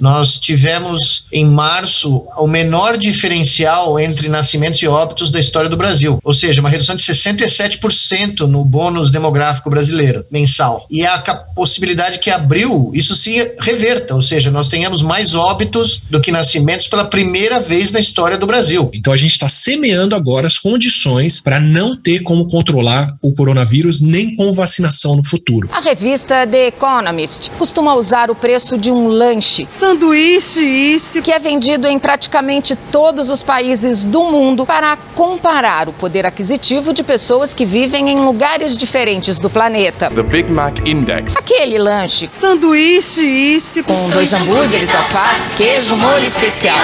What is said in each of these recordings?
Nós tivemos em março o menor diferencial entre nascimentos e óbitos da história do Brasil, ou seja, uma redução de 67% no bônus demográfico brasileiro mensal. E a possibilidade que abriu isso se reverta, ou seja, nós tenhamos mais óbitos do que nascimentos pela primeira vez na história do Brasil. Então a gente está semeando agora as condições para não ter como controlar o coronavírus nem com vacinação no futuro. A revista The Economist costuma usar o preço de um lanche, sanduíche, isso, que é vendido em praticamente todos os países do mundo para comparar o poder aquisitivo de pessoas que vivem em lugares diferentes do planeta. The Big Mac Index. Aquele lanche, sanduíche, isso, com dois hambúrgueres, alface, queijo, molho especial.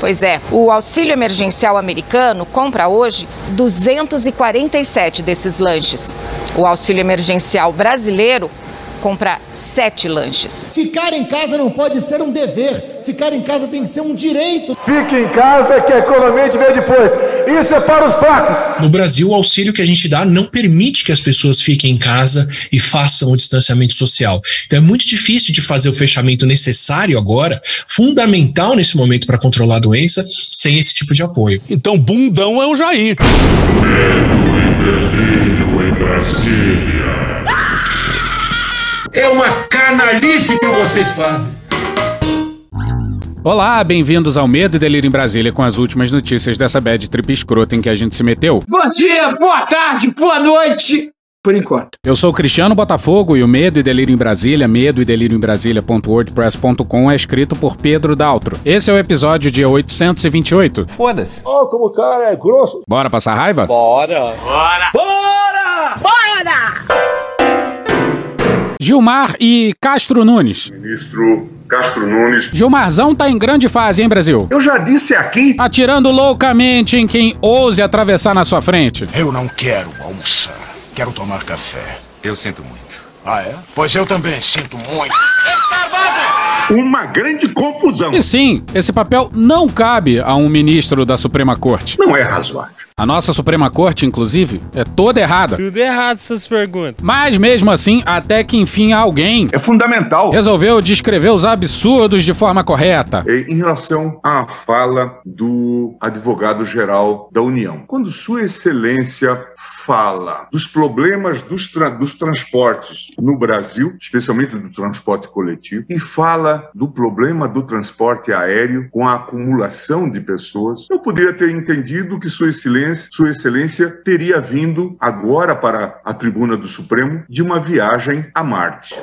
Pois é, o auxílio emergencial americano compra hoje 247 desses lanches. O auxílio emergencial brasileiro compra sete lanches. Ficar em casa não pode ser um dever, ficar em casa tem que ser um direito. Fique em casa que a economia te vê depois. Isso é para os fracos. No Brasil, o auxílio que a gente dá não permite que as pessoas fiquem em casa e façam o distanciamento social. Então é muito difícil de fazer o fechamento necessário agora, fundamental nesse momento para controlar a doença, sem esse tipo de apoio. Então, bundão é o Jair. Medo e delírio em Brasília. É uma canalice que vocês fazem. Olá, bem-vindos ao Medo e Delírio em Brasília com as últimas notícias dessa bad trip escrota em que a gente se meteu. Bom dia, boa tarde, boa noite! Por enquanto. Eu sou Cristiano Botafogo e o Medo e Delírio em Brasília, medo e delírio em Brasília.wordpress.com é escrito por Pedro Daltro. Esse é o episódio dia 828. Foda-se. Oh, como o cara é grosso. Bora passar raiva? Bora! Bora! Bora! Bora! Gilmar e Castro Nunes. Ministro Castro Nunes. Gilmarzão tá em grande fase, hein, Brasil? Eu já disse aqui. Atirando loucamente em quem ouse atravessar na sua frente. Eu não quero almoçar. Quero tomar café. Eu sinto muito. Ah, é? Pois eu também sinto muito. Uma grande confusão. E sim, esse papel não cabe a um ministro da Suprema Corte. Não é razoável. A nossa Suprema Corte, inclusive, é toda errada. Tudo errado essas perguntas. Mas mesmo assim, até que enfim alguém. É fundamental. Resolveu descrever os absurdos de forma correta. Em relação à fala do advogado-geral da União, quando Sua Excelência fala dos problemas dos, tra dos transportes no Brasil, especialmente do transporte coletivo, e fala do problema do transporte aéreo com a acumulação de pessoas, eu poderia ter entendido que Sua Excelência, Sua Excelência teria vindo agora para a tribuna do Supremo de uma viagem a Marte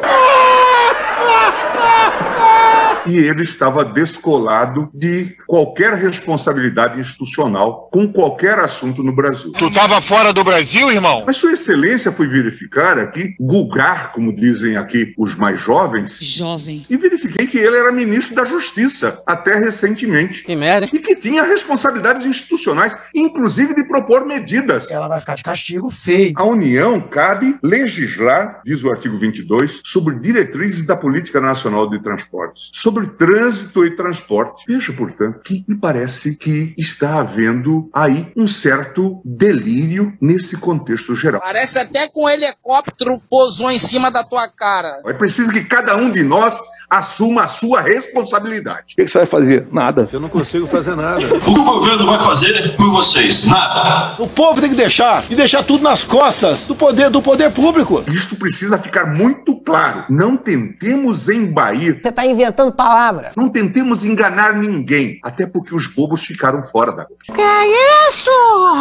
e ele estava descolado de qualquer responsabilidade institucional com qualquer assunto no Brasil. Tu estava fora do Brasil, irmão? Mas Sua Excelência foi verificar aqui, gulgar, como dizem aqui os mais jovens. Jovem. E verifiquei que ele era ministro da Justiça até recentemente. Que merda. E que tinha responsabilidades institucionais, inclusive de propor medidas. Ela vai ficar de castigo feio. A União cabe legislar, diz o artigo 22, sobre diretrizes da política nacional de transportes, sobre trânsito e transporte. Veja, portanto, que me parece que está havendo aí um certo delírio nesse contexto geral. Parece até que um helicóptero pousou em cima da tua cara. É preciso que cada um de nós assuma a sua responsabilidade. O que, que você vai fazer? Nada. Eu não consigo fazer nada. O que o governo vai fazer por vocês? Nada. O povo tem que deixar e deixar tudo nas costas do poder do poder público. Isto precisa ficar muito claro. Não tentemos embair. Você está inventando palavras. Não tentemos enganar ninguém, até porque os bobos ficaram fora da. Que é isso?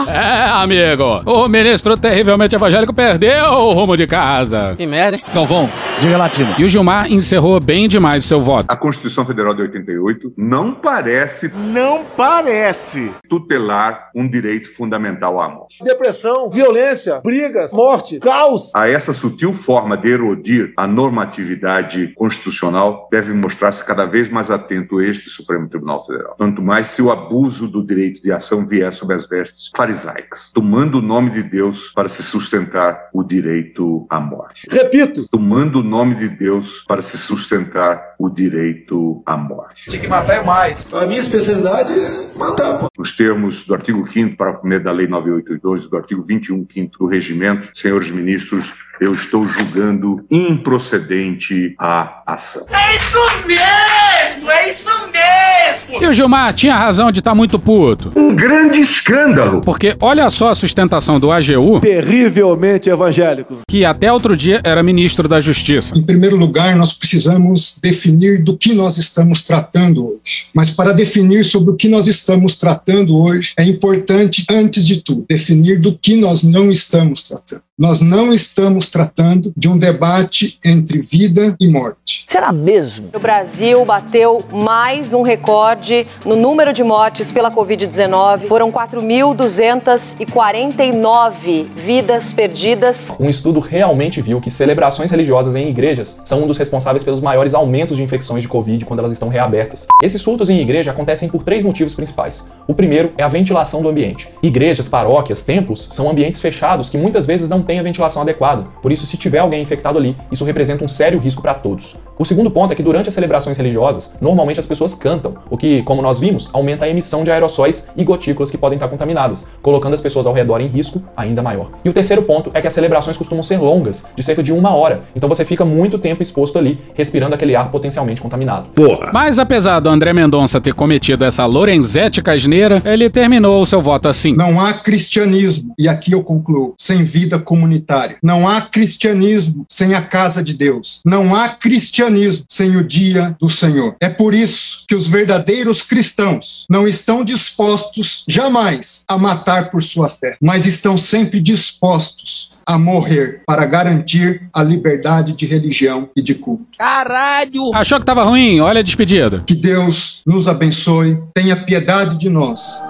É, amigo. O ministro terrivelmente evangélico perdeu o rumo de casa. Que merda. Galvão, diga latino. E o Gilmar encerrou bem demais o seu voto. A Constituição Federal de 88 não parece. Não parece. Tutelar um direito fundamental à morte. Depressão, violência, brigas, morte, caos. A essa sutil forma de erodir a normatividade constitucional deve mostrar-se cada vez mais atento este Supremo Tribunal Federal. Tanto mais se o abuso do direito de ação vier sob as vestes farisaicas, tomando o nome de Deus para se sustentar o direito à morte. Repito, tomando o nome de Deus para se sustentar o direito à morte. Tinha que matar é mais. A minha especialidade é matar, pô. Nos termos do artigo 5 parágrafo 1 da Lei 9882 e do artigo 21 5 do Regimento, senhores ministros, eu estou julgando improcedente a ação. É isso mesmo, é isso mesmo. E o Gilmar tinha razão de estar tá muito puto. Um grande escândalo. Porque olha só a sustentação do AGU. Terrivelmente evangélico. Que até outro dia era ministro da Justiça. Em primeiro lugar, nós precisamos definir do que nós estamos tratando hoje. Mas para definir sobre o que nós estamos tratando hoje, é importante, antes de tudo, definir do que nós não estamos tratando. Nós não estamos tratando de um debate entre vida e morte. Será mesmo? O Brasil bateu mais um recorde no número de mortes pela Covid-19. Foram 4.249 vidas perdidas. Um estudo realmente viu que celebrações religiosas em igrejas são um dos responsáveis pelos maiores aumentos de infecções de Covid quando elas estão reabertas. Esses surtos em igreja acontecem por três motivos principais. O primeiro é a ventilação do ambiente. Igrejas, paróquias, templos são ambientes fechados que muitas vezes não tem a ventilação adequada. Por isso, se tiver alguém infectado ali, isso representa um sério risco para todos. O segundo ponto é que durante as celebrações religiosas, normalmente as pessoas cantam, o que, como nós vimos, aumenta a emissão de aerossóis e gotículas que podem estar contaminadas, colocando as pessoas ao redor em risco ainda maior. E o terceiro ponto é que as celebrações costumam ser longas, de cerca de uma hora, então você fica muito tempo exposto ali, respirando aquele ar potencialmente contaminado. Porra. Mas apesar do André Mendonça ter cometido essa Lorenzetti casneira, ele terminou o seu voto assim. Não há cristianismo, e aqui eu concluo, sem vida comunitária. Não há cristianismo sem a casa de Deus. Não há cristianismo sem o dia do Senhor. É por isso que os verdadeiros cristãos não estão dispostos jamais a matar por sua fé, mas estão sempre dispostos a morrer para garantir a liberdade de religião e de culto. Caralho! Achou que tava ruim? Olha a despedida. Que Deus nos abençoe, tenha piedade de nós.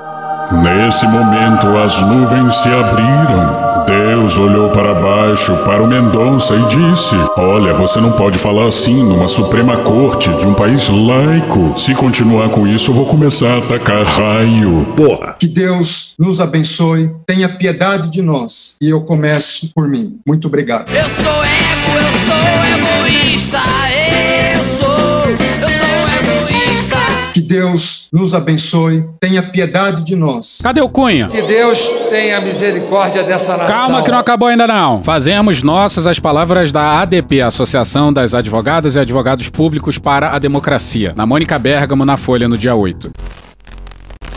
Nesse momento as nuvens se abriram. Olhou para baixo para o Mendonça e disse: Olha, você não pode falar assim numa Suprema Corte de um país laico. Se continuar com isso, eu vou começar a atacar raio. Porra. Que Deus nos abençoe, tenha piedade de nós. E eu começo por mim. Muito obrigado. Eu sou ego, eu sou egoísta. Deus nos abençoe, tenha piedade de nós. Cadê o Cunha? Que Deus tenha misericórdia dessa nação. Calma que não acabou ainda não. Fazemos nossas as palavras da ADP, Associação das Advogadas e Advogados Públicos para a Democracia, na Mônica Bergamo, na Folha, no dia 8.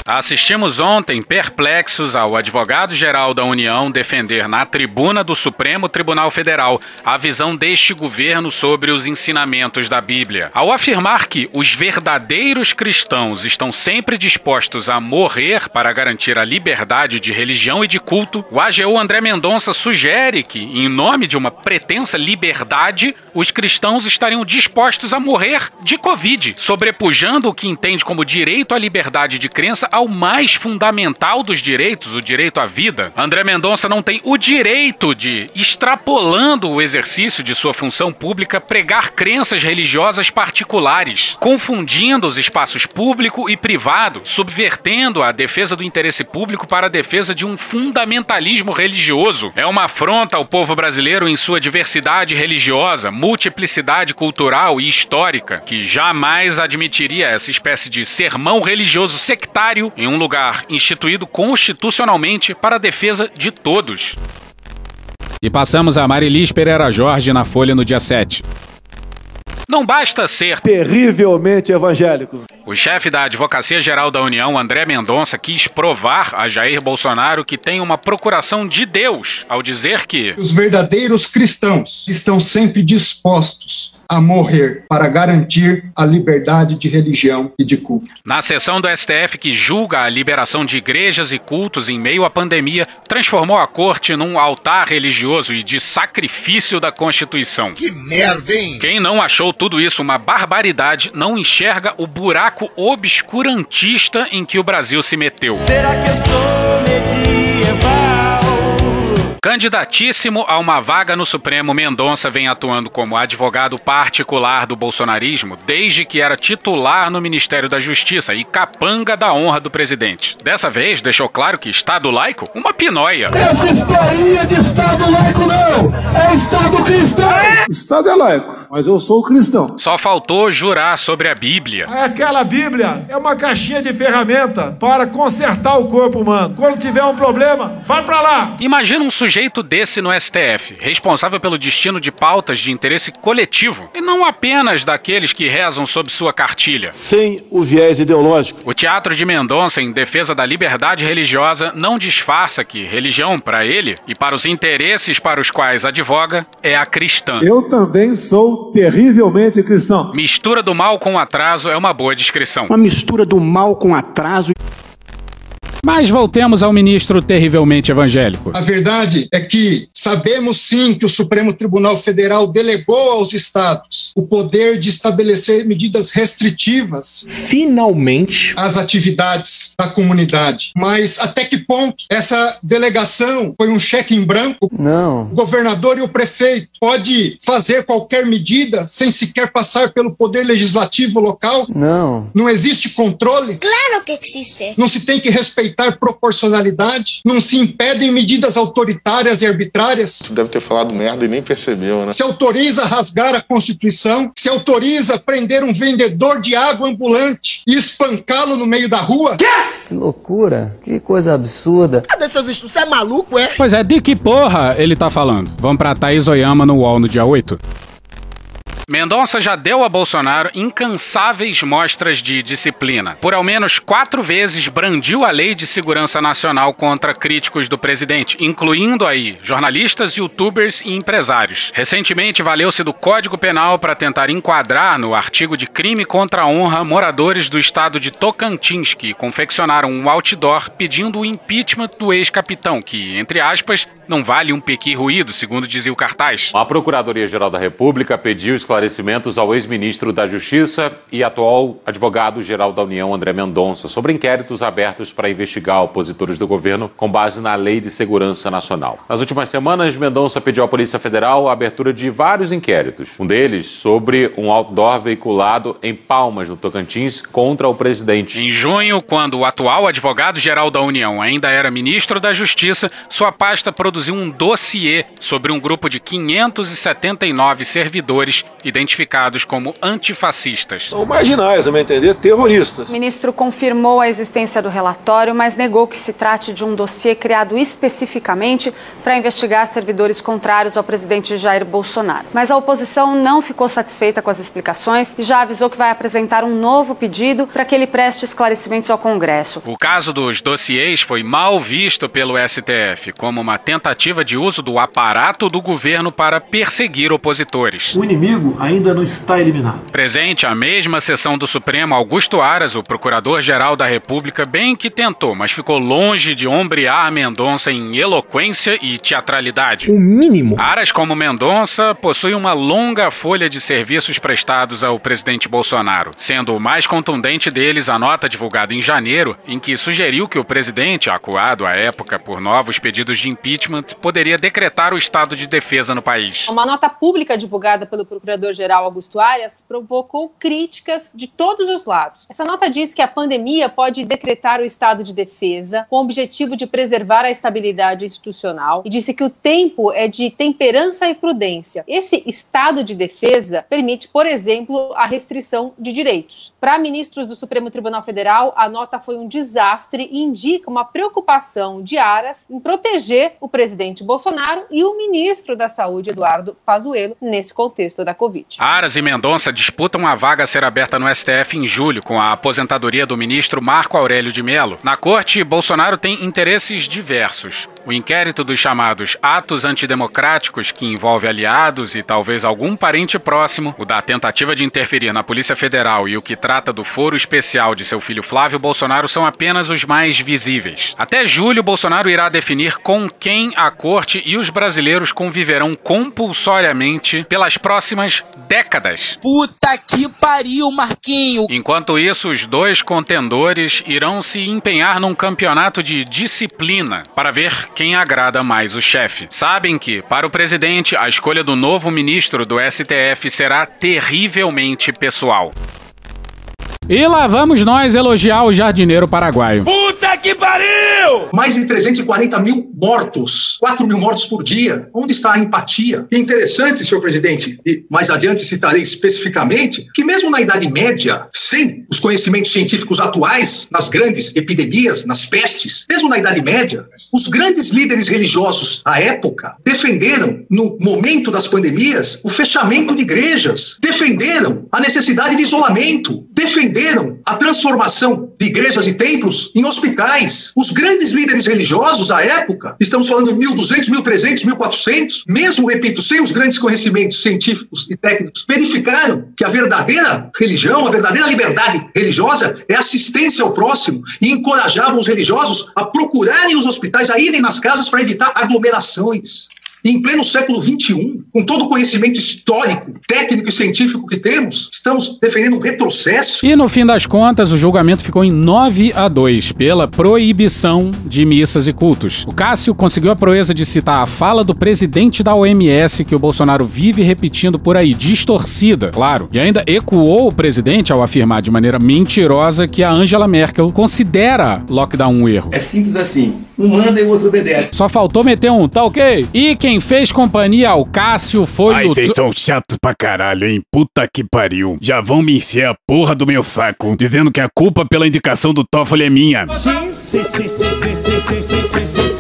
Assistimos ontem, perplexos, ao advogado-geral da União defender na tribuna do Supremo Tribunal Federal a visão deste governo sobre os ensinamentos da Bíblia. Ao afirmar que os verdadeiros cristãos estão sempre dispostos a morrer para garantir a liberdade de religião e de culto, o AGU André Mendonça sugere que, em nome de uma pretensa liberdade, os cristãos estariam dispostos a morrer de Covid, sobrepujando o que entende como direito à liberdade de crença ao mais fundamental dos direitos, o direito à vida, André Mendonça não tem o direito de, extrapolando o exercício de sua função pública, pregar crenças religiosas particulares, confundindo os espaços público e privado, subvertendo a defesa do interesse público para a defesa de um fundamentalismo religioso. É uma afronta ao povo brasileiro em sua diversidade religiosa, multiplicidade cultural e histórica, que jamais admitiria essa espécie de sermão religioso sectário em um lugar instituído constitucionalmente para a defesa de todos. E passamos a Marilis Pereira Jorge na Folha no dia 7. Não basta ser terrivelmente evangélico. O chefe da Advocacia Geral da União, André Mendonça, quis provar a Jair Bolsonaro que tem uma procuração de Deus ao dizer que os verdadeiros cristãos estão sempre dispostos a morrer para garantir a liberdade de religião e de culto. Na sessão do STF que julga a liberação de igrejas e cultos em meio à pandemia, transformou a corte num altar religioso e de sacrifício da Constituição. Que merda, hein? Quem não achou tudo isso uma barbaridade não enxerga o buraco obscurantista em que o Brasil se meteu. Será que eu sou medieval? Candidatíssimo a uma vaga no Supremo, Mendonça vem atuando como advogado particular do bolsonarismo desde que era titular no Ministério da Justiça e capanga da honra do presidente. Dessa vez, deixou claro que Estado laico, uma pinóia. Essa historinha de Estado laico não! É Estado cristão! Estado é laico. Mas eu sou cristão. Só faltou jurar sobre a Bíblia. Aquela Bíblia é uma caixinha de ferramenta para consertar o corpo humano. Quando tiver um problema, vai para lá. Imagina um sujeito desse no STF, responsável pelo destino de pautas de interesse coletivo, e não apenas daqueles que rezam sob sua cartilha. Sem o viés ideológico. O Teatro de Mendonça, em defesa da liberdade religiosa, não disfarça que religião, para ele, e para os interesses para os quais advoga, é a cristã. Eu também sou terrivelmente cristão. Mistura do mal com atraso é uma boa descrição. Uma mistura do mal com atraso. Mas voltemos ao ministro terrivelmente evangélico. A verdade é que sabemos sim que o Supremo Tribunal Federal delegou aos estados o poder de estabelecer medidas restritivas Finalmente. às atividades da comunidade. Mas até que ponto essa delegação foi um cheque em branco? Não. O governador e o prefeito pode fazer qualquer medida sem sequer passar pelo poder legislativo local? Não. Não existe controle? Claro que existe. Não se tem que respeitar proporcionalidade? Não se impedem medidas autoritárias e arbitrárias? Deve ter falado merda e nem percebeu, né? Se autoriza a rasgar a Constituição? Se autoriza a prender um vendedor de água ambulante e espancá-lo no meio da rua? Que loucura. Que coisa absurda. Cadê seus estudos? Você é maluco, é? Pois é, de que porra ele tá falando? Vamos pra Thaís Oyama no UOL no dia 8? Mendonça já deu a Bolsonaro incansáveis mostras de disciplina. Por ao menos quatro vezes brandiu a Lei de Segurança Nacional contra críticos do presidente, incluindo aí jornalistas, youtubers e empresários. Recentemente valeu-se do Código Penal para tentar enquadrar no artigo de crime contra a honra moradores do estado de Tocantins que confeccionaram um outdoor pedindo o impeachment do ex-capitão, que, entre aspas, não vale um pequi ruído, segundo dizia o cartaz. A Procuradoria-Geral da República pediu esclarecimentos ao ex-ministro da Justiça e atual advogado-geral da União, André Mendonça, sobre inquéritos abertos para investigar opositores do governo com base na Lei de Segurança Nacional. Nas últimas semanas, Mendonça pediu à Polícia Federal a abertura de vários inquéritos, um deles sobre um outdoor veiculado em Palmas, no Tocantins, contra o presidente. Em junho, quando o atual advogado-geral da União ainda era ministro da Justiça, sua pasta produziu um dossiê sobre um grupo de 579 servidores identificados como antifascistas. São marginais, a meu entender, terroristas. O ministro confirmou a existência do relatório, mas negou que se trate de um dossiê criado especificamente para investigar servidores contrários ao presidente Jair Bolsonaro. Mas a oposição não ficou satisfeita com as explicações e já avisou que vai apresentar um novo pedido para que ele preste esclarecimentos ao Congresso. O caso dos dossiês foi mal visto pelo STF como uma tentativa de uso do aparato do governo para perseguir opositores. O inimigo ainda não está eliminado. Presente à mesma sessão do Supremo, Augusto Aras, o procurador-geral da República, bem que tentou, mas ficou longe de ombrear a Mendonça em eloquência e teatralidade. O mínimo. Aras, como Mendonça, possui uma longa folha de serviços prestados ao presidente Bolsonaro, sendo o mais contundente deles a nota divulgada em janeiro, em que sugeriu que o presidente, acuado à época por novos pedidos de impeachment, poderia decretar o estado de defesa no país. Uma nota pública divulgada pelo procurador-geral Augusto Arias provocou críticas de todos os lados. Essa nota diz que a pandemia pode decretar o estado de defesa com o objetivo de preservar a estabilidade institucional e disse que o tempo é de temperança e prudência. Esse estado de defesa permite, por exemplo, a restrição de direitos. Para ministros do Supremo Tribunal Federal, a nota foi um desastre e indica uma preocupação de Aras em proteger o presidente Bolsonaro e o ministro da Saúde, Eduardo Pazuello, nesse contexto da Covid. Aras e Mendonça disputam a vaga a ser aberta no STF em julho, com a aposentadoria do ministro Marco Aurélio de Mello. Na corte, Bolsonaro tem interesses diversos. O inquérito dos chamados atos antidemocráticos, que envolve aliados e talvez algum parente próximo, o da tentativa de interferir na Polícia Federal e o que trata do foro especial de seu filho Flávio Bolsonaro são apenas os mais visíveis. Até julho, Bolsonaro irá definir com quem a corte e os brasileiros conviverão compulsoriamente pelas próximas décadas. Puta que pariu, Marquinho! Enquanto isso, os dois contendores irão se empenhar num campeonato de disciplina para ver quem agrada mais o chefe. Sabem que, para o presidente, a escolha do novo ministro do STF será terrivelmente pessoal. E lá vamos nós elogiar o jardineiro paraguaio. Puta que pariu! Mais de 340 mil mortos, 4 mil mortos por dia. Onde está a empatia? E interessante, senhor presidente, e mais adiante citarei especificamente, que mesmo na Idade Média, sem os conhecimentos científicos atuais, nas grandes epidemias, nas pestes, mesmo na Idade Média, os grandes líderes religiosos da época defenderam, no momento das pandemias, o fechamento de igrejas, defenderam a necessidade de isolamento, defenderam a transformação de igrejas e templos em hospitais. Os grandes líderes religiosos da época, estamos falando de 1200, 1300, 1400, mesmo, repito, sem os grandes conhecimentos científicos e técnicos, verificaram que a verdadeira religião, a verdadeira liberdade religiosa é assistência ao próximo e encorajavam os religiosos a procurarem os hospitais, a irem nas casas para evitar aglomerações. Em pleno século XXI, com todo o conhecimento histórico, técnico e científico que temos, estamos defendendo um retrocesso. E no fim das contas, o julgamento ficou em 9 a 2 pela proibição de missas e cultos. O Cássio conseguiu a proeza de citar a fala do presidente da OMS que o Bolsonaro vive repetindo por aí, distorcida, claro, e ainda ecoou o presidente ao afirmar de maneira mentirosa que a Angela Merkel considera lockdown um erro. É simples assim. Um manda e o outro obedece. Só faltou meter um, tá ok? E quem fez companhia ao Cássio foi Ai, o. vocês são chatos pra caralho, hein? Puta que pariu. Já vão me encher a porra do meu saco, dizendo que a culpa pela indicação do Toffoli é minha. Sim, sim, sim, sim, sim, sim, sim, sim, sim, sim,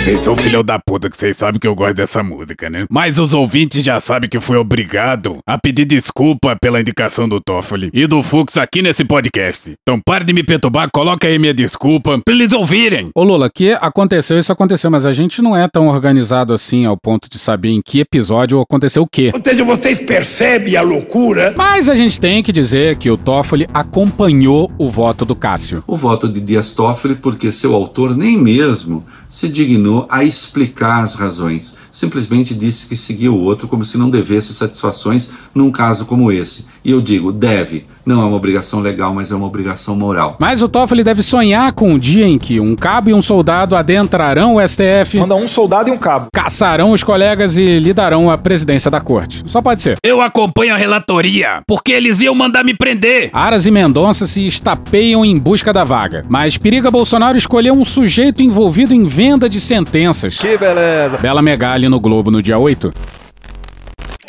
Vocês são filhão da puta que vocês sabem que eu gosto dessa música, né? Mas os ouvintes já sabem que fui obrigado a pedir desculpa pela indicação do Toffoli e do Fux aqui nesse podcast. Então pare de me perturbar, coloca aí minha desculpa pra eles ouvirem. Ô Lula, que aconteceu, isso aconteceu, mas a gente não é tão organizado assim ao ponto de saber em que episódio aconteceu o quê. Ou seja, vocês percebem a loucura? Mas a gente tem que dizer que o Toffoli acompanhou o voto do Cássio. O voto de Dias Toffoli porque seu autor nem mesmo se dignou a explicar as razões. Simplesmente disse que seguia o outro como se não devesse satisfações num caso como esse. E eu digo, deve. Não é uma obrigação legal, mas é uma obrigação moral. Mas o Toffoli deve sonhar com o dia em que um cabo e um soldado adentrarão o STF. Manda um soldado e um cabo. Caçarão os colegas e lhe darão a presidência da corte. Só pode ser. Eu acompanho a relatoria, porque eles iam mandar me prender. Aras e Mendonça se estapeiam em busca da vaga. Mas periga Bolsonaro escolher um sujeito envolvido em venda de sentenças. Que beleza. Bela Megali no Globo no dia 8.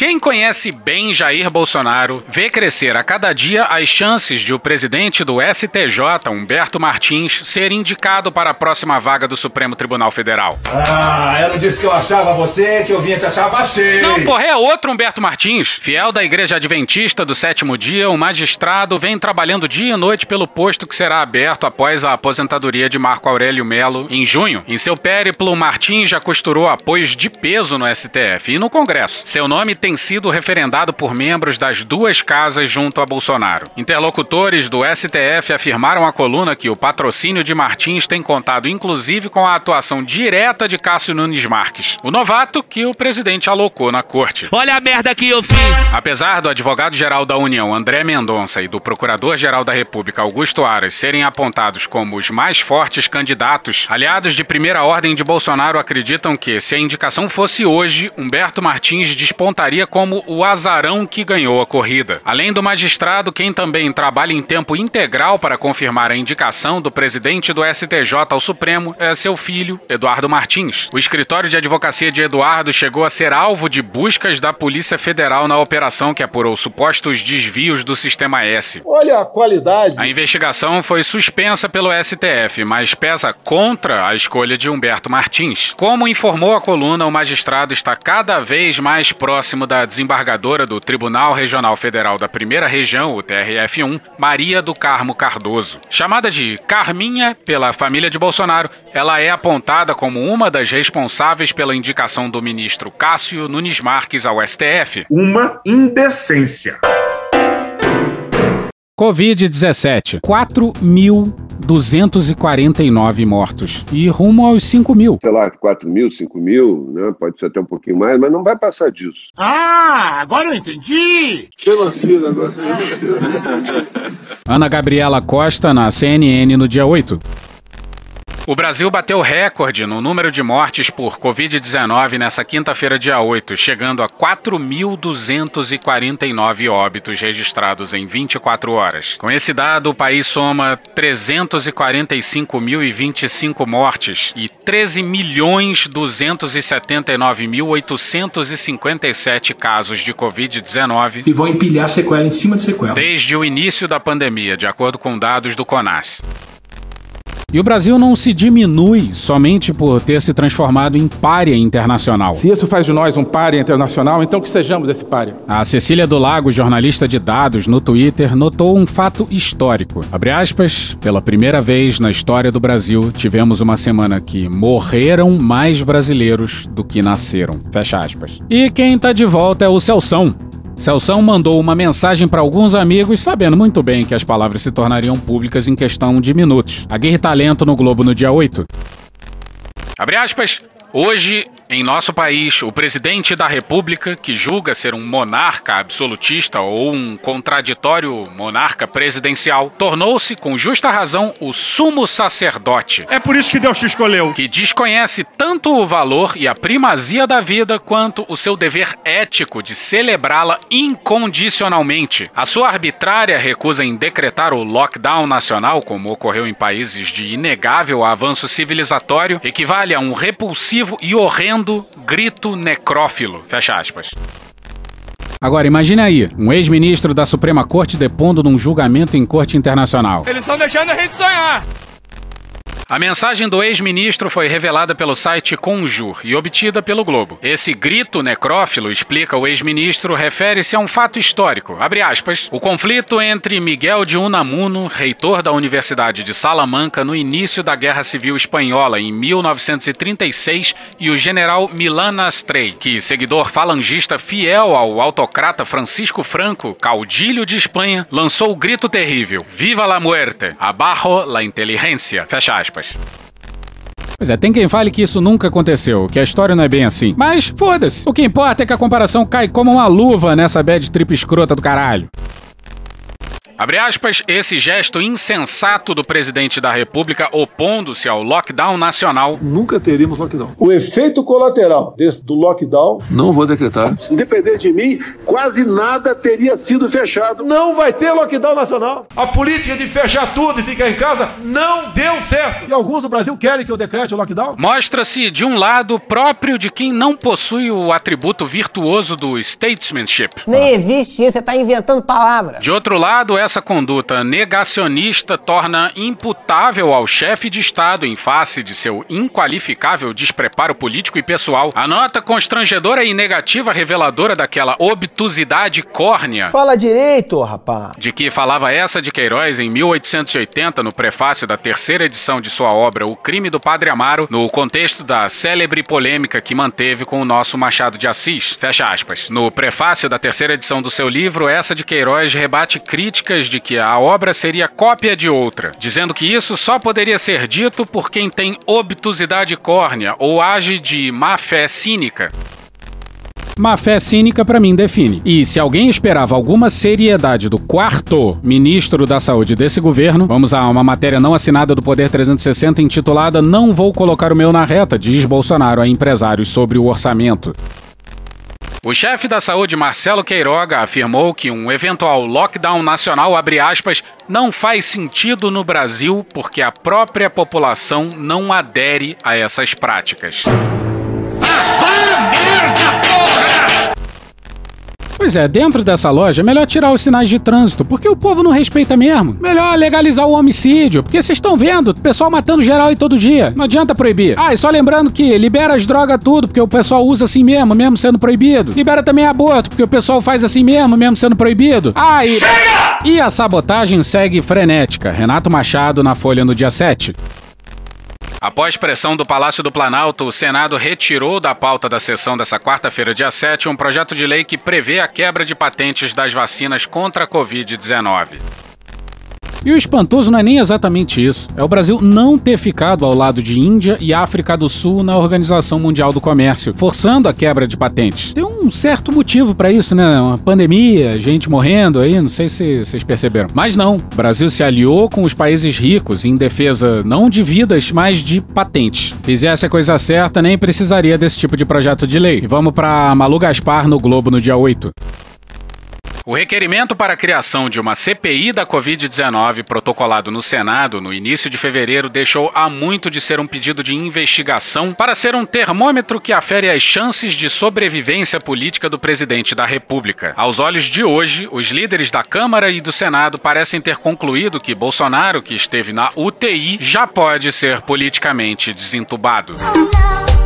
Quem conhece bem Jair Bolsonaro vê crescer a cada dia as chances de o presidente do STJ, Humberto Martins, ser indicado para a próxima vaga do Supremo Tribunal Federal. Ah, eu não disse que eu achava você, que eu vinha te achar, achei. Não, porra, é outro Humberto Martins. Fiel da Igreja Adventista do Sétimo Dia, o magistrado vem trabalhando dia e noite pelo posto que será aberto após a aposentadoria de Marco Aurélio Melo em junho. Em seu périplo, Martins já costurou apoios de peso no STF e no Congresso. Seu nome tem sido referendado por membros das duas casas junto a Bolsonaro. Interlocutores do STF afirmaram à coluna que o patrocínio de Martins tem contado inclusive com a atuação direta de Cássio Nunes Marques, o novato que o presidente alocou na corte. Olha a merda que eu fiz! Apesar do advogado-geral da União, André Mendonça, e do procurador-geral da República, Augusto Aras, serem apontados como os mais fortes candidatos, aliados de primeira ordem de Bolsonaro acreditam que, se a indicação fosse hoje, Humberto Martins despontaria como o azarão que ganhou a corrida. Além do magistrado, quem também trabalha em tempo integral para confirmar a indicação do presidente do STJ ao Supremo é seu filho, Eduardo Martins. O escritório de advocacia de Eduardo chegou a ser alvo de buscas da Polícia Federal na operação que apurou supostos desvios do Sistema S. Olha a qualidade. A investigação foi suspensa pelo STF, mas pesa contra a escolha de Humberto Martins. Como informou a coluna, o magistrado está cada vez mais próximo da desembargadora do Tribunal Regional Federal da Primeira Região, o TRF1, Maria do Carmo Cardoso. Chamada de Carminha pela família de Bolsonaro, ela é apontada como uma das responsáveis pela indicação do ministro Cássio Nunes Marques ao STF. Uma indecência. Covid-17. 4.249 mortos. E rumo aos 5 mil. Sei lá, 4 mil, 5 mil, né? Pode ser até um pouquinho mais, mas não vai passar disso. Ah, agora eu entendi! Genocida, agora você Ana Gabriela Costa na CNN no dia 8. O Brasil bateu recorde no número de mortes por Covid-19 nessa quinta-feira, dia 8, chegando a 4.249 óbitos registrados em 24 horas. Com esse dado, o país soma 345.025 mortes e 13.279.857 casos de Covid-19. E vão empilhar sequela em cima de sequela. Desde o início da pandemia, de acordo com dados do CONAS. E o Brasil não se diminui somente por ter se transformado em párea internacional. Se isso faz de nós um párea internacional, então que sejamos esse párea. A Cecília do Lago, jornalista de dados no Twitter, notou um fato histórico. Abre aspas, pela primeira vez na história do Brasil, tivemos uma semana que morreram mais brasileiros do que nasceram. Fecha aspas. E quem tá de volta é o Celção. Celção mandou uma mensagem para alguns amigos, sabendo muito bem que as palavras se tornariam públicas em questão de minutos. A Guerra Talento no Globo no dia 8. Abre aspas. Hoje, em nosso país, o presidente da República, que julga ser um monarca absolutista ou um contraditório monarca presidencial, tornou-se, com justa razão, o sumo sacerdote. É por isso que Deus te escolheu. Que desconhece tanto o valor e a primazia da vida quanto o seu dever ético de celebrá-la incondicionalmente. A sua arbitrária recusa em decretar o lockdown nacional, como ocorreu em países de inegável avanço civilizatório, equivale a um repulsivo e horrendo grito necrófilo. Fecha aspas. Agora, imagine aí, um ex-ministro da Suprema Corte depondo num julgamento em corte internacional. Eles estão deixando a gente sonhar. A mensagem do ex-ministro foi revelada pelo site Conjur e obtida pelo Globo. Esse grito necrófilo, explica o ex-ministro, refere-se a um fato histórico. Abre aspas. O conflito entre Miguel de Unamuno, reitor da Universidade de Salamanca, no início da Guerra Civil Espanhola, em 1936, e o general Milan Astrey, que, seguidor falangista fiel ao autocrata Francisco Franco, caudilho de Espanha, lançou o grito terrível: Viva la muerte! Abajo la inteligencia! Fecha aspas. Pois é, tem quem fale que isso nunca aconteceu, que a história não é bem assim. Mas foda-se. O que importa é que a comparação cai como uma luva nessa bad trip escrota do caralho. Abre aspas, esse gesto insensato do presidente da República opondo-se ao lockdown nacional. Nunca teríamos lockdown. O efeito colateral desse, do lockdown. Não vou decretar. Se depender de mim, quase nada teria sido fechado. Não vai ter lockdown nacional. A política de fechar tudo e ficar em casa não deu certo. E alguns do Brasil querem que eu decrete o lockdown? Mostra-se, de um lado, próprio de quem não possui o atributo virtuoso do statesmanship. Nem existe isso, você está inventando palavras. De outro lado, essa essa conduta negacionista torna imputável ao chefe de Estado, em face de seu inqualificável despreparo político e pessoal, a nota constrangedora e negativa reveladora daquela obtusidade córnea. Fala direito, rapaz. De que falava essa de Queiroz em 1880, no prefácio da terceira edição de sua obra O Crime do Padre Amaro, no contexto da célebre polêmica que manteve com o nosso Machado de Assis. Fecha aspas. No prefácio da terceira edição do seu livro, essa de Queiroz rebate críticas de que a obra seria cópia de outra, dizendo que isso só poderia ser dito por quem tem obtusidade córnea ou age de má fé cínica. Má fé cínica para mim define. E se alguém esperava alguma seriedade do quarto ministro da Saúde desse governo, vamos a uma matéria não assinada do Poder 360 intitulada Não vou colocar o meu na reta, diz Bolsonaro a empresários sobre o orçamento. O chefe da saúde, Marcelo Queiroga, afirmou que um eventual lockdown nacional, aspas, não faz sentido no Brasil porque a própria população não adere a essas práticas. Pois é, dentro dessa loja é melhor tirar os sinais de trânsito, porque o povo não respeita mesmo. Melhor legalizar o homicídio, porque vocês estão vendo o pessoal matando geral e todo dia. Não adianta proibir. Ah, e só lembrando que libera as drogas tudo, porque o pessoal usa assim mesmo, mesmo sendo proibido. Libera também aborto, porque o pessoal faz assim mesmo, mesmo sendo proibido. Ah, e... Chega! E a sabotagem segue frenética. Renato Machado na Folha no dia 7. Após pressão do Palácio do Planalto, o Senado retirou da pauta da sessão dessa quarta-feira, dia 7, um projeto de lei que prevê a quebra de patentes das vacinas contra a Covid-19. E o espantoso não é nem exatamente isso. É o Brasil não ter ficado ao lado de Índia e África do Sul na Organização Mundial do Comércio, forçando a quebra de patentes. Tem um certo motivo para isso, né? Uma pandemia, gente morrendo aí, não sei se vocês perceberam. Mas não, o Brasil se aliou com os países ricos em defesa não de vidas, mas de patentes. Fizesse a coisa certa, nem precisaria desse tipo de projeto de lei. E vamos para Malu Gaspar no Globo no dia 8. O requerimento para a criação de uma CPI da Covid-19 protocolado no Senado no início de fevereiro deixou há muito de ser um pedido de investigação para ser um termômetro que afere as chances de sobrevivência política do presidente da República. Aos olhos de hoje, os líderes da Câmara e do Senado parecem ter concluído que Bolsonaro, que esteve na UTI, já pode ser politicamente desentubado.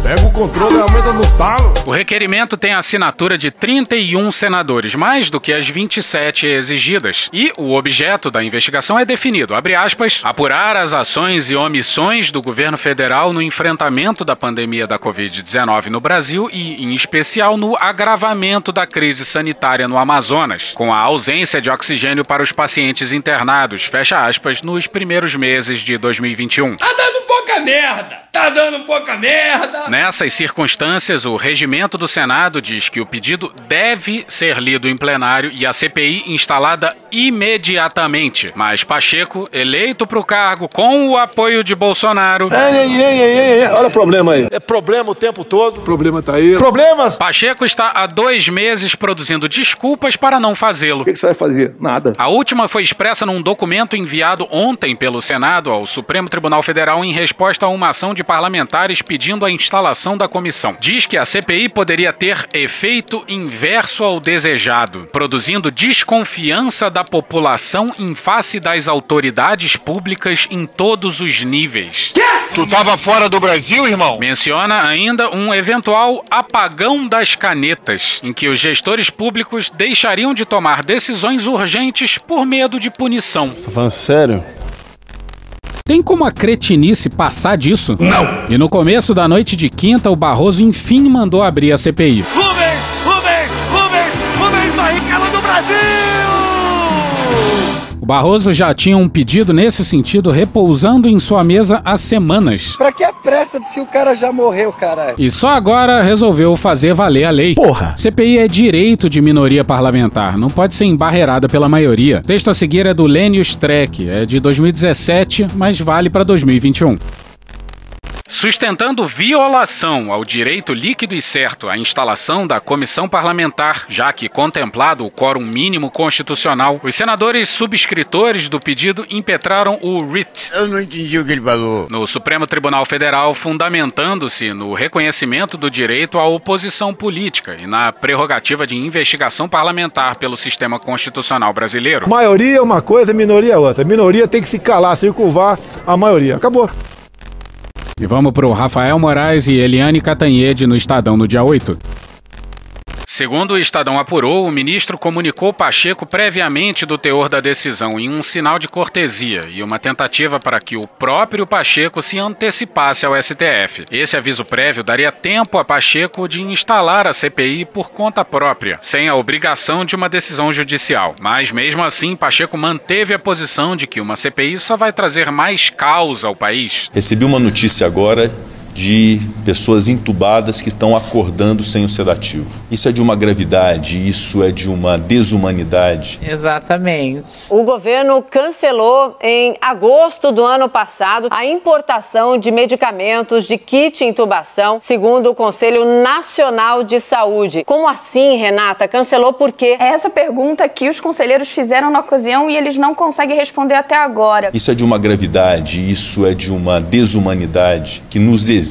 Pega o controle e aumenta no talo. O requerimento tem a assinatura de 31 senadores, mais do que as 27 exigidas. E o objeto da investigação é definido, abre aspas, apurar as ações e omissões do governo federal no enfrentamento da pandemia da Covid-19 no Brasil e, em especial, no agravamento da crise sanitária no Amazonas, com a ausência de oxigênio para os pacientes internados, fecha aspas, nos primeiros meses de 2021. Tá dando pouca merda! Tá dando pouca merda! Nessas circunstâncias, o regimento do Senado diz que o pedido deve ser lido em plenário e a CPI instalada imediatamente. Mas Pacheco, eleito para o cargo com o apoio de Bolsonaro. Ei, ei, ei, ei, ei, olha o problema aí. É problema o tempo todo. O problema tá aí. Problemas! Pacheco está há dois meses produzindo desculpas para não fazê-lo. O que, que você vai fazer? Nada. A última foi expressa num documento enviado ontem pelo Senado ao Supremo Tribunal Federal em resposta a uma ação de parlamentares pedindo a instalação da comissão. Diz que a CPI poderia ter efeito inverso ao desejado, produzindo desconfiança da população em face das autoridades públicas em todos os níveis. Tu tava fora do Brasil, irmão? Menciona ainda um eventual apagão das canetas, em que os gestores públicos deixariam de tomar decisões urgentes por medo de punição. Você tá falando sério? Tem como a cretinice passar disso? Não! E no começo da noite de quinta, o Barroso enfim mandou abrir a CPI. O Barroso já tinha um pedido nesse sentido repousando em sua mesa há semanas. Pra que a pressa se o cara já morreu, caralho? E só agora resolveu fazer valer a lei. Porra! CPI é direito de minoria parlamentar, não pode ser embarreirada pela maioria. O texto a seguir é do Lênio Streck, é de 2017, mas vale para 2021. Sustentando violação ao direito líquido e certo à instalação da comissão parlamentar, já que contemplado o quórum mínimo constitucional, os senadores subscritores do pedido impetraram o RIT. Eu não entendi o que ele falou. No Supremo Tribunal Federal, fundamentando-se no reconhecimento do direito à oposição política e na prerrogativa de investigação parlamentar pelo sistema constitucional brasileiro. Maioria é uma coisa, minoria é outra. Minoria tem que se calar, circunvar a maioria. Acabou. E vamos pro Rafael Moraes e Eliane Catanhede no Estadão no dia 8. Segundo o Estadão apurou, o ministro comunicou Pacheco previamente do teor da decisão em um sinal de cortesia e uma tentativa para que o próprio Pacheco se antecipasse ao STF. Esse aviso prévio daria tempo a Pacheco de instalar a CPI por conta própria, sem a obrigação de uma decisão judicial. Mas mesmo assim, Pacheco manteve a posição de que uma CPI só vai trazer mais caos ao país. Recebi uma notícia agora de pessoas entubadas que estão acordando sem o sedativo. Isso é de uma gravidade, isso é de uma desumanidade. Exatamente. O governo cancelou em agosto do ano passado a importação de medicamentos de kit intubação, segundo o Conselho Nacional de Saúde. Como assim, Renata? Cancelou por quê? É essa pergunta que os conselheiros fizeram na ocasião e eles não conseguem responder até agora. Isso é de uma gravidade, isso é de uma desumanidade que nos exige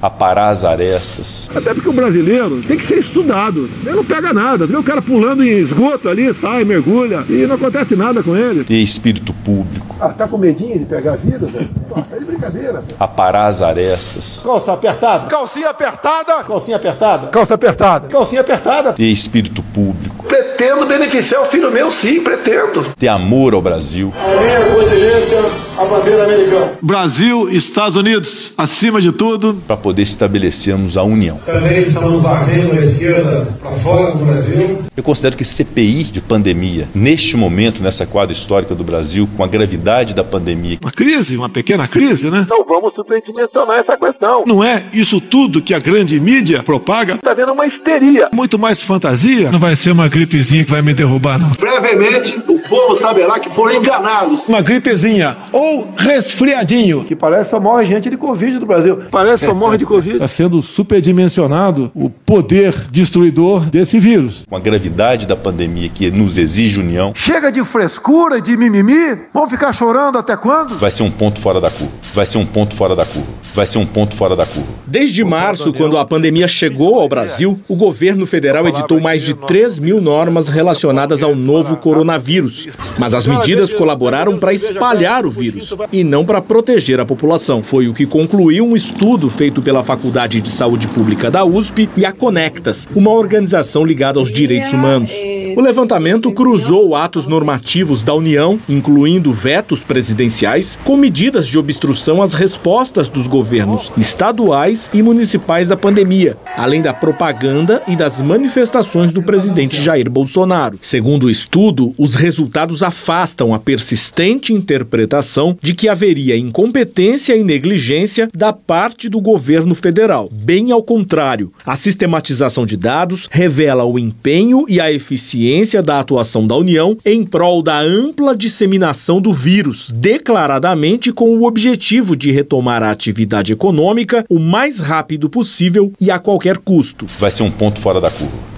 aparar as arestas. Até porque o brasileiro tem que ser estudado. Ele não pega nada. Tu vê o cara pulando em esgoto ali, sai, mergulha e não acontece nada com ele. E espírito público. Ah, tá com medinho de pegar a vida, velho? Pô, tá de brincadeira. velho. Aparar as arestas. Calça apertada. Calcinha apertada. Calcinha apertada. Calça apertada. Calcinha apertada. E espírito público. Pretendo beneficiar o filho meu, sim, pretendo. Ter amor ao Brasil. A minha continência a bandeira americana. Brasil, Estados Unidos, acima de tudo. Para poder estabelecermos a união. Também estamos varrendo a esquerda para fora do Brasil. Eu considero que CPI de pandemia, neste momento, nessa quadra histórica do Brasil, com a gravidade da pandemia. Uma crise, uma pequena crise, né? Não vamos superdimensionar essa questão. Não é isso tudo que a grande mídia propaga. Está vendo uma histeria. Muito mais fantasia. Não vai ser uma gripezinha que vai me derrubar, não. Brevemente, o povo saberá que foram enganados. Uma gripezinha ou resfriadinho. Que parece só morre gente de Covid do Brasil. Parece só morre de Covid. Está sendo superdimensionado o poder destruidor desse vírus. Com a gravidade da pandemia que nos exige união. Chega de frescura e de mimimi. Vão ficar chorando até quando? Vai ser um ponto fora da curva. Vai ser um ponto fora da curva. Vai ser um ponto fora da curva. Desde março, quando a pandemia chegou ao Brasil, o governo federal editou mais de 3 mil normas relacionadas ao novo coronavírus. Mas as medidas colaboraram para espalhar o vírus e não para proteger a população. Foi o que concluiu um estudo feito pela Faculdade de Saúde Pública da USP e a Conectas, uma organização ligada aos direitos humanos. O levantamento cruzou atos normativos da União, incluindo vetos presidenciais, com medidas de obstrução às respostas dos governos estaduais e municipais à pandemia, além da propaganda e das manifestações do presidente Jair Bolsonaro. Segundo o estudo, os resultados afastam a persistente interpretação de que haveria incompetência e negligência da parte do governo federal. Bem ao contrário, a sistematização de dados revela o empenho e a eficiência da atuação da União em prol da ampla disseminação do vírus, declaradamente com o objetivo de retomar a atividade econômica o mais rápido possível e a qualquer custo. Vai ser um ponto fora da curva.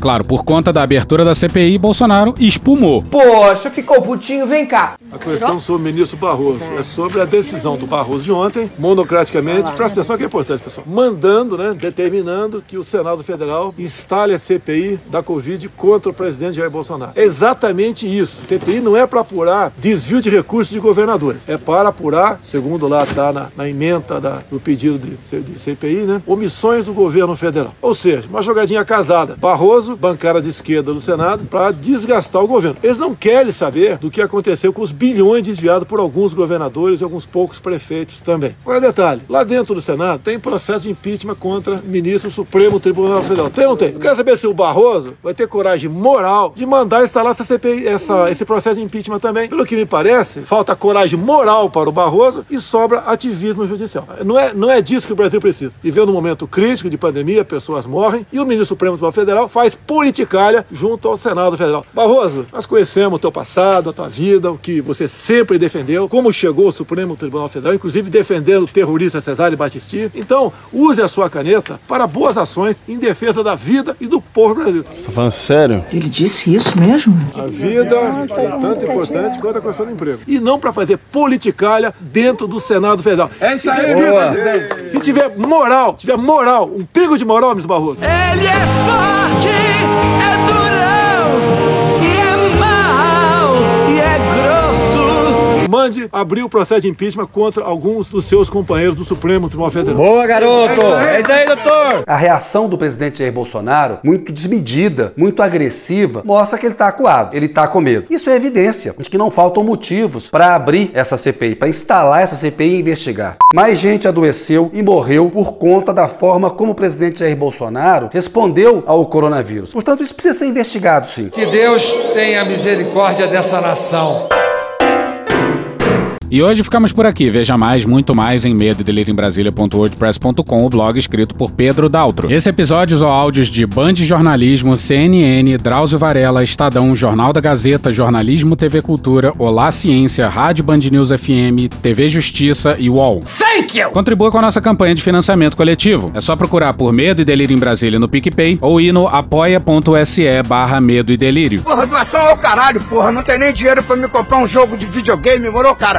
Claro, por conta da abertura da CPI, Bolsonaro espumou. Poxa, ficou putinho, vem cá. A questão sobre o ministro Barroso é sobre a decisão do Barroso de ontem, monocraticamente, presta atenção que é importante, pessoal, mandando, né, determinando que o Senado Federal instale a CPI da Covid contra o presidente Jair Bolsonaro. É exatamente isso. A CPI não é para apurar desvio de recursos de governadores, é para apurar, segundo lá está na, na emenda da, do pedido de, de CPI, né, omissões do governo federal. Ou seja, uma jogadinha casada. Barroso bancada de esquerda do Senado, para desgastar o governo. Eles não querem saber do que aconteceu com os bilhões desviados por alguns governadores e alguns poucos prefeitos também. Agora, detalhe: lá dentro do Senado tem processo de impeachment contra ministro do Supremo Tribunal Federal. Tem ou não tem? Eu quero saber se o Barroso vai ter coragem moral de mandar instalar essa CPI, essa, esse processo de impeachment também. Pelo que me parece, falta coragem moral para o Barroso e sobra ativismo judicial. Não é, não é disso que o Brasil precisa. Vivendo um momento crítico de pandemia, pessoas morrem e o ministro Supremo Tribunal Federal faz politicalha junto ao Senado Federal. Barroso, nós conhecemos o teu passado, a tua vida, o que você sempre defendeu, como chegou ao Supremo Tribunal Federal, inclusive defendendo o terrorista Cesare Battisti. Então, use a sua caneta para boas ações em defesa da vida e do povo brasileiro. Você tá falando sério? Ele disse isso mesmo? A vida é tanto importante quanto a questão do emprego. E não para fazer politicalha dentro do Senado Federal. É isso aí, presidente. Se tiver moral, tiver moral, um pingo de moral, Mr. Barroso. Ele é forte, Mande abrir o processo de impeachment contra alguns dos seus companheiros do Supremo Tribunal Federal. Boa, garoto! É isso aí, doutor! A reação do presidente Jair Bolsonaro, muito desmedida, muito agressiva, mostra que ele está acuado, ele está com medo. Isso é evidência de que não faltam motivos para abrir essa CPI, para instalar essa CPI e investigar. Mais gente adoeceu e morreu por conta da forma como o presidente Jair Bolsonaro respondeu ao coronavírus. Portanto, isso precisa ser investigado, sim. Que Deus tenha misericórdia dessa nação. E hoje ficamos por aqui. Veja mais, muito mais em medo em Brasília.wordpress.com, o blog escrito por Pedro Daltro. Esse episódio usou áudios de Band Jornalismo, CNN, Drauzio Varela, Estadão, Jornal da Gazeta, Jornalismo TV Cultura, Olá Ciência, Rádio Band News FM, TV Justiça e UOL. Thank you! Contribua com a nossa campanha de financiamento coletivo. É só procurar por Medo e Delírio em Brasília no PicPay ou ir no apoia.se barra Medo e Delírio. Porra, doação ao caralho, porra. Não tem nem dinheiro pra me comprar um jogo de videogame, morou, cara?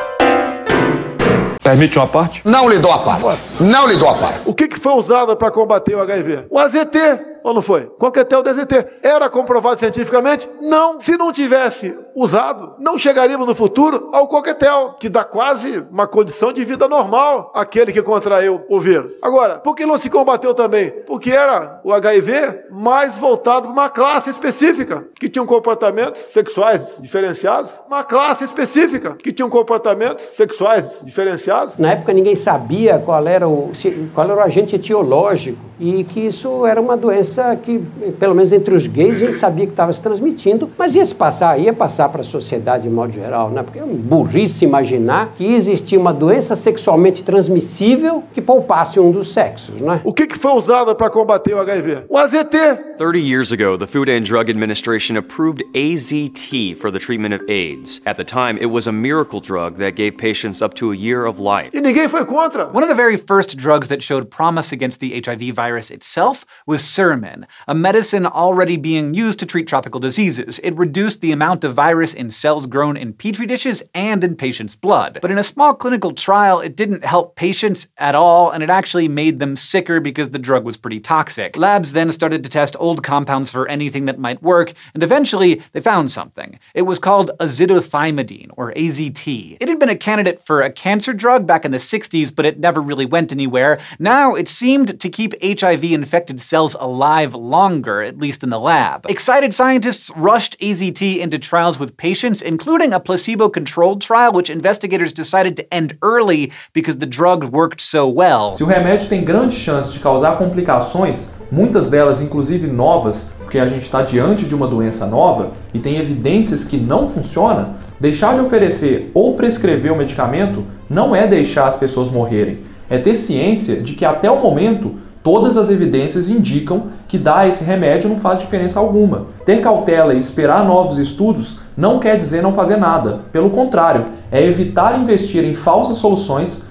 Permite uma parte? Não lhe dou a parte. Não lhe dou a parte. O que, que foi usado para combater o HIV? O AZT. Ou não foi? Coquetel DZT. Era comprovado cientificamente? Não. Se não tivesse usado, não chegaríamos no futuro ao coquetel, que dá quase uma condição de vida normal àquele que contraiu o vírus. Agora, por que não se combateu também? Porque era o HIV mais voltado para uma classe específica, que tinha comportamentos sexuais diferenciados, uma classe específica, que tinha comportamentos sexuais diferenciados. Na época ninguém sabia qual era o, qual era o agente etiológico e que isso era uma doença que, pelo menos entre os gays, a gente sabia que estava se transmitindo, mas ia se passar, ia passar para a sociedade de modo geral, né? Porque é burrice imaginar que existia uma doença sexualmente transmissível que poupasse um dos sexos, né? O que, que foi usado para combater o HIV? O AZT. 30 years ago, the Food and Drug Administration approved AZT for the treatment of AIDS. At the time, it was a miracle drug that gave patients up to a year of life. E ninguém foi contra. One of the very first drugs that showed promise against the HIV virus itself was A medicine already being used to treat tropical diseases. It reduced the amount of virus in cells grown in petri dishes and in patients' blood. But in a small clinical trial, it didn't help patients at all, and it actually made them sicker because the drug was pretty toxic. Labs then started to test old compounds for anything that might work, and eventually they found something. It was called azithromycin, or AZT. It had been a candidate for a cancer drug back in the 60s, but it never really went anywhere. Now it seemed to keep HIV infected cells alive longer, at least in the lab. Excited scientists rushed AZT into trials with patients, including a placebo controlled trial, which investigators decided to end early because the drug worked so well. Se o remédio tem grande chance de causar complicações, muitas delas inclusive novas, porque a gente está diante de uma doença nova e tem evidências que não funciona, deixar de oferecer ou prescrever o medicamento não é deixar as pessoas morrerem, é ter ciência de que até o momento Todas as evidências indicam que dar esse remédio não faz diferença alguma. Ter cautela e esperar novos estudos não quer dizer não fazer nada. Pelo contrário, é evitar investir em falsas soluções